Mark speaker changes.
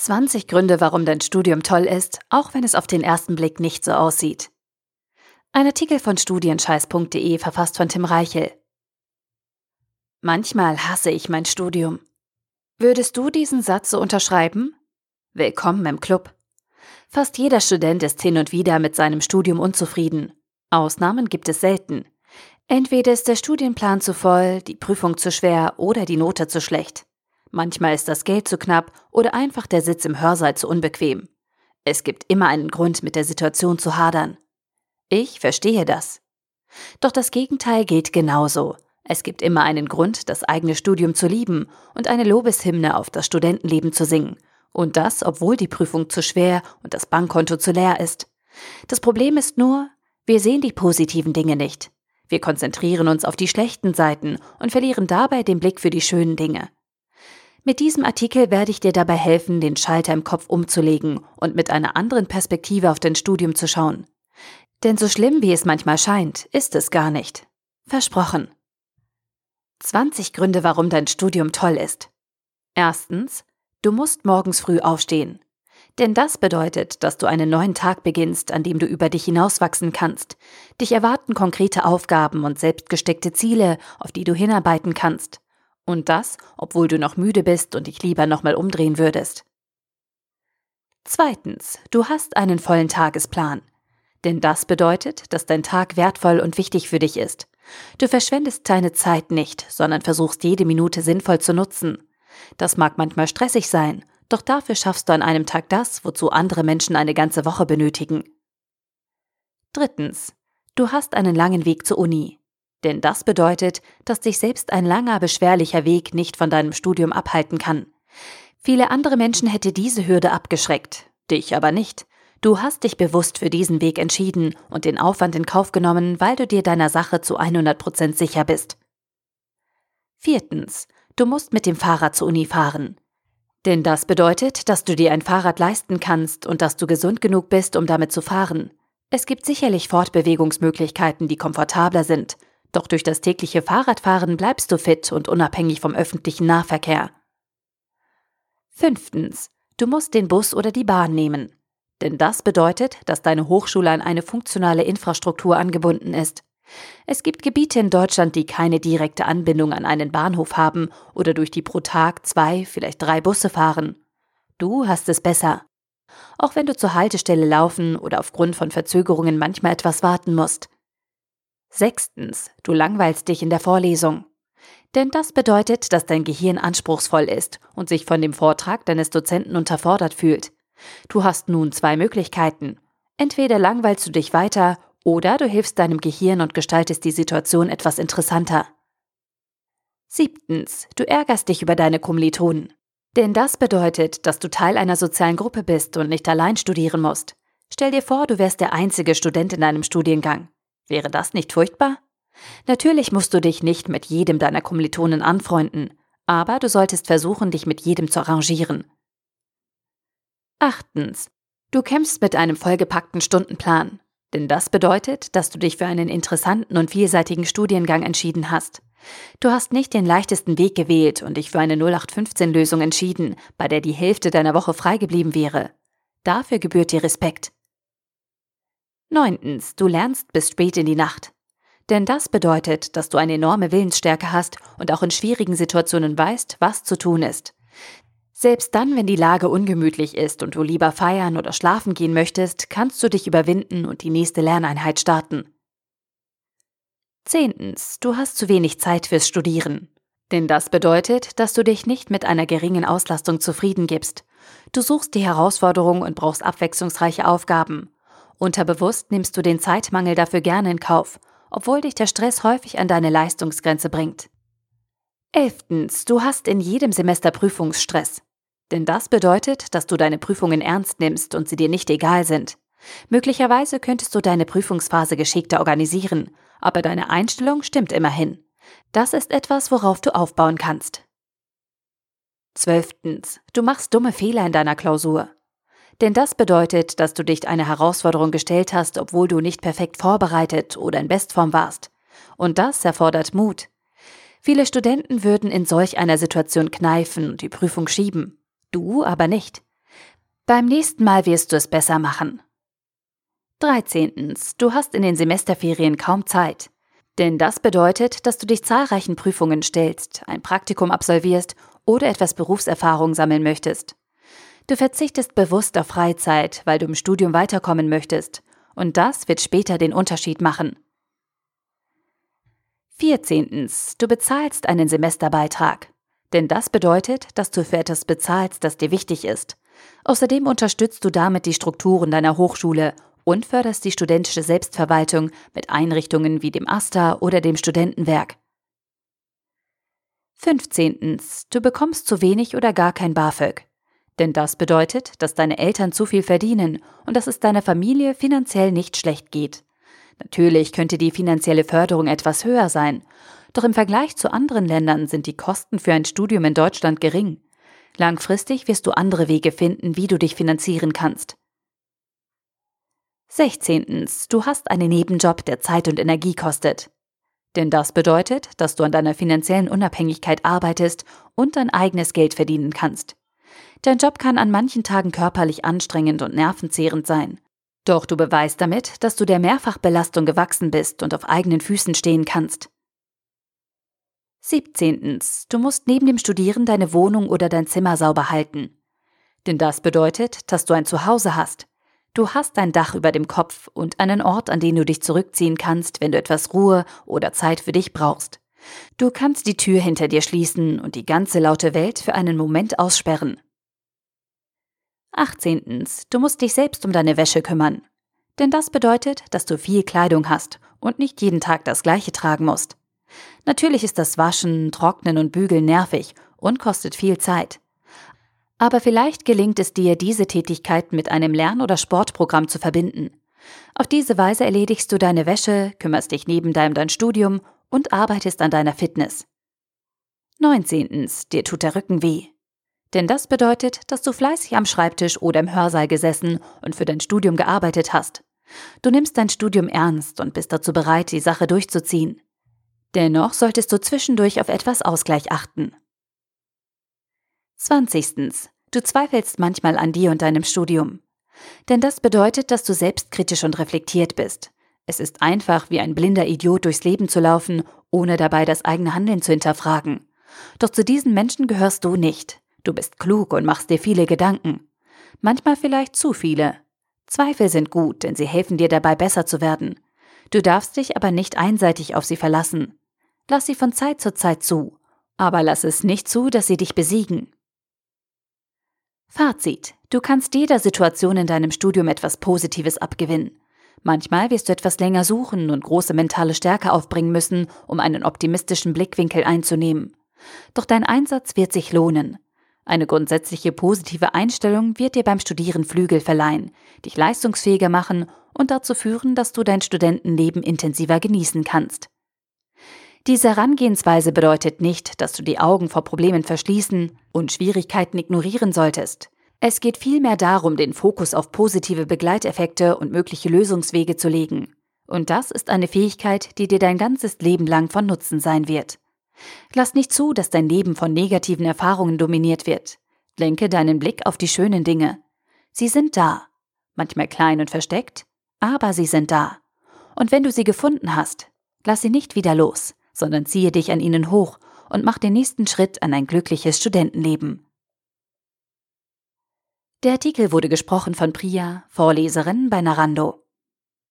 Speaker 1: 20 Gründe, warum dein Studium toll ist, auch wenn es auf den ersten Blick nicht so aussieht. Ein Artikel von studienscheiß.de verfasst von Tim Reichel. Manchmal hasse ich mein Studium. Würdest du diesen Satz so unterschreiben? Willkommen im Club. Fast jeder Student ist hin und wieder mit seinem Studium unzufrieden. Ausnahmen gibt es selten. Entweder ist der Studienplan zu voll, die Prüfung zu schwer oder die Note zu schlecht. Manchmal ist das Geld zu knapp oder einfach der Sitz im Hörsaal zu unbequem. Es gibt immer einen Grund, mit der Situation zu hadern. Ich verstehe das. Doch das Gegenteil gilt genauso. Es gibt immer einen Grund, das eigene Studium zu lieben und eine Lobeshymne auf das Studentenleben zu singen. Und das, obwohl die Prüfung zu schwer und das Bankkonto zu leer ist. Das Problem ist nur, wir sehen die positiven Dinge nicht. Wir konzentrieren uns auf die schlechten Seiten und verlieren dabei den Blick für die schönen Dinge. Mit diesem Artikel werde ich dir dabei helfen, den Schalter im Kopf umzulegen und mit einer anderen Perspektive auf dein Studium zu schauen. Denn so schlimm wie es manchmal scheint, ist es gar nicht. Versprochen. 20 Gründe, warum dein Studium toll ist. Erstens, du musst morgens früh aufstehen. Denn das bedeutet, dass du einen neuen Tag beginnst, an dem du über dich hinauswachsen kannst. Dich erwarten konkrete Aufgaben und selbstgesteckte Ziele, auf die du hinarbeiten kannst. Und das, obwohl du noch müde bist und dich lieber nochmal umdrehen würdest. Zweitens, du hast einen vollen Tagesplan. Denn das bedeutet, dass dein Tag wertvoll und wichtig für dich ist. Du verschwendest deine Zeit nicht, sondern versuchst jede Minute sinnvoll zu nutzen. Das mag manchmal stressig sein, doch dafür schaffst du an einem Tag das, wozu andere Menschen eine ganze Woche benötigen. Drittens, du hast einen langen Weg zur Uni. Denn das bedeutet, dass dich selbst ein langer, beschwerlicher Weg nicht von deinem Studium abhalten kann. Viele andere Menschen hätte diese Hürde abgeschreckt, dich aber nicht. Du hast dich bewusst für diesen Weg entschieden und den Aufwand in Kauf genommen, weil du dir deiner Sache zu 100% sicher bist. Viertens. Du musst mit dem Fahrrad zur Uni fahren. Denn das bedeutet, dass du dir ein Fahrrad leisten kannst und dass du gesund genug bist, um damit zu fahren. Es gibt sicherlich Fortbewegungsmöglichkeiten, die komfortabler sind, doch durch das tägliche Fahrradfahren bleibst du fit und unabhängig vom öffentlichen Nahverkehr. Fünftens. Du musst den Bus oder die Bahn nehmen. Denn das bedeutet, dass deine Hochschule an eine funktionale Infrastruktur angebunden ist. Es gibt Gebiete in Deutschland, die keine direkte Anbindung an einen Bahnhof haben oder durch die pro Tag zwei, vielleicht drei Busse fahren. Du hast es besser. Auch wenn du zur Haltestelle laufen oder aufgrund von Verzögerungen manchmal etwas warten musst. Sechstens, du langweilst dich in der Vorlesung. Denn das bedeutet, dass dein Gehirn anspruchsvoll ist und sich von dem Vortrag deines Dozenten unterfordert fühlt. Du hast nun zwei Möglichkeiten. Entweder langweilst du dich weiter oder du hilfst deinem Gehirn und gestaltest die Situation etwas interessanter. Siebtens, du ärgerst dich über deine Kommilitonen. Denn das bedeutet, dass du Teil einer sozialen Gruppe bist und nicht allein studieren musst. Stell dir vor, du wärst der einzige Student in deinem Studiengang. Wäre das nicht furchtbar? Natürlich musst du dich nicht mit jedem deiner Kommilitonen anfreunden, aber du solltest versuchen, dich mit jedem zu arrangieren. Achtens. Du kämpfst mit einem vollgepackten Stundenplan. Denn das bedeutet, dass du dich für einen interessanten und vielseitigen Studiengang entschieden hast. Du hast nicht den leichtesten Weg gewählt und dich für eine 0815-Lösung entschieden, bei der die Hälfte deiner Woche frei geblieben wäre. Dafür gebührt dir Respekt. Neuntens, du lernst bis spät in die Nacht. Denn das bedeutet, dass du eine enorme Willensstärke hast und auch in schwierigen Situationen weißt, was zu tun ist. Selbst dann, wenn die Lage ungemütlich ist und du lieber feiern oder schlafen gehen möchtest, kannst du dich überwinden und die nächste Lerneinheit starten. Zehntens, du hast zu wenig Zeit fürs Studieren. Denn das bedeutet, dass du dich nicht mit einer geringen Auslastung zufrieden gibst. Du suchst die Herausforderung und brauchst abwechslungsreiche Aufgaben. Unterbewusst nimmst du den Zeitmangel dafür gerne in Kauf, obwohl dich der Stress häufig an deine Leistungsgrenze bringt. Elftens, du hast in jedem Semester Prüfungsstress. Denn das bedeutet, dass du deine Prüfungen ernst nimmst und sie dir nicht egal sind. Möglicherweise könntest du deine Prüfungsphase geschickter organisieren, aber deine Einstellung stimmt immerhin. Das ist etwas, worauf du aufbauen kannst. Zwölftens, du machst dumme Fehler in deiner Klausur. Denn das bedeutet, dass du dich eine Herausforderung gestellt hast, obwohl du nicht perfekt vorbereitet oder in Bestform warst. Und das erfordert Mut. Viele Studenten würden in solch einer Situation kneifen und die Prüfung schieben. Du aber nicht. Beim nächsten Mal wirst du es besser machen. 13. Du hast in den Semesterferien kaum Zeit. Denn das bedeutet, dass du dich zahlreichen Prüfungen stellst, ein Praktikum absolvierst oder etwas Berufserfahrung sammeln möchtest. Du verzichtest bewusst auf Freizeit, weil du im Studium weiterkommen möchtest, und das wird später den Unterschied machen. 14. Du bezahlst einen Semesterbeitrag. Denn das bedeutet, dass du für etwas bezahlst, das dir wichtig ist. Außerdem unterstützt du damit die Strukturen deiner Hochschule und förderst die studentische Selbstverwaltung mit Einrichtungen wie dem AStA oder dem Studentenwerk. 15. Du bekommst zu wenig oder gar kein BAföG. Denn das bedeutet, dass deine Eltern zu viel verdienen und dass es deiner Familie finanziell nicht schlecht geht. Natürlich könnte die finanzielle Förderung etwas höher sein, doch im Vergleich zu anderen Ländern sind die Kosten für ein Studium in Deutschland gering. Langfristig wirst du andere Wege finden, wie du dich finanzieren kannst. 16. Du hast einen Nebenjob, der Zeit und Energie kostet. Denn das bedeutet, dass du an deiner finanziellen Unabhängigkeit arbeitest und dein eigenes Geld verdienen kannst. Dein Job kann an manchen Tagen körperlich anstrengend und nervenzehrend sein. Doch du beweist damit, dass du der Mehrfachbelastung gewachsen bist und auf eigenen Füßen stehen kannst. 17. Du musst neben dem Studieren deine Wohnung oder dein Zimmer sauber halten. Denn das bedeutet, dass du ein Zuhause hast, Du hast ein Dach über dem Kopf und einen Ort, an den du dich zurückziehen kannst, wenn du etwas Ruhe oder Zeit für dich brauchst. Du kannst die Tür hinter dir schließen und die ganze laute Welt für einen Moment aussperren. 18. Du musst dich selbst um deine Wäsche kümmern. Denn das bedeutet, dass du viel Kleidung hast und nicht jeden Tag das gleiche tragen musst. Natürlich ist das Waschen, Trocknen und Bügeln nervig und kostet viel Zeit. Aber vielleicht gelingt es dir, diese Tätigkeit mit einem Lern- oder Sportprogramm zu verbinden. Auf diese Weise erledigst du deine Wäsche, kümmerst dich neben deinem dein Studium und arbeitest an deiner Fitness. 19. Dir tut der Rücken weh. Denn das bedeutet, dass du fleißig am Schreibtisch oder im Hörsaal gesessen und für dein Studium gearbeitet hast. Du nimmst dein Studium ernst und bist dazu bereit, die Sache durchzuziehen. Dennoch solltest du zwischendurch auf etwas Ausgleich achten. 20. Du zweifelst manchmal an dir und deinem Studium. Denn das bedeutet, dass du selbstkritisch und reflektiert bist. Es ist einfach, wie ein blinder Idiot durchs Leben zu laufen, ohne dabei das eigene Handeln zu hinterfragen. Doch zu diesen Menschen gehörst du nicht. Du bist klug und machst dir viele Gedanken. Manchmal vielleicht zu viele. Zweifel sind gut, denn sie helfen dir dabei besser zu werden. Du darfst dich aber nicht einseitig auf sie verlassen. Lass sie von Zeit zu Zeit zu, aber lass es nicht zu, dass sie dich besiegen. Fazit. Du kannst jeder Situation in deinem Studium etwas Positives abgewinnen. Manchmal wirst du etwas länger suchen und große mentale Stärke aufbringen müssen, um einen optimistischen Blickwinkel einzunehmen. Doch dein Einsatz wird sich lohnen. Eine grundsätzliche positive Einstellung wird dir beim Studieren Flügel verleihen, dich leistungsfähiger machen und dazu führen, dass du dein Studentenleben intensiver genießen kannst. Diese Herangehensweise bedeutet nicht, dass du die Augen vor Problemen verschließen und Schwierigkeiten ignorieren solltest. Es geht vielmehr darum, den Fokus auf positive Begleiteffekte und mögliche Lösungswege zu legen. Und das ist eine Fähigkeit, die dir dein ganzes Leben lang von Nutzen sein wird. Lass nicht zu, dass dein Leben von negativen Erfahrungen dominiert wird. Lenke deinen Blick auf die schönen Dinge. Sie sind da. Manchmal klein und versteckt, aber sie sind da. Und wenn du sie gefunden hast, lass sie nicht wieder los sondern ziehe dich an ihnen hoch und mach den nächsten Schritt an ein glückliches Studentenleben. Der Artikel wurde gesprochen von Priya, Vorleserin bei Narando.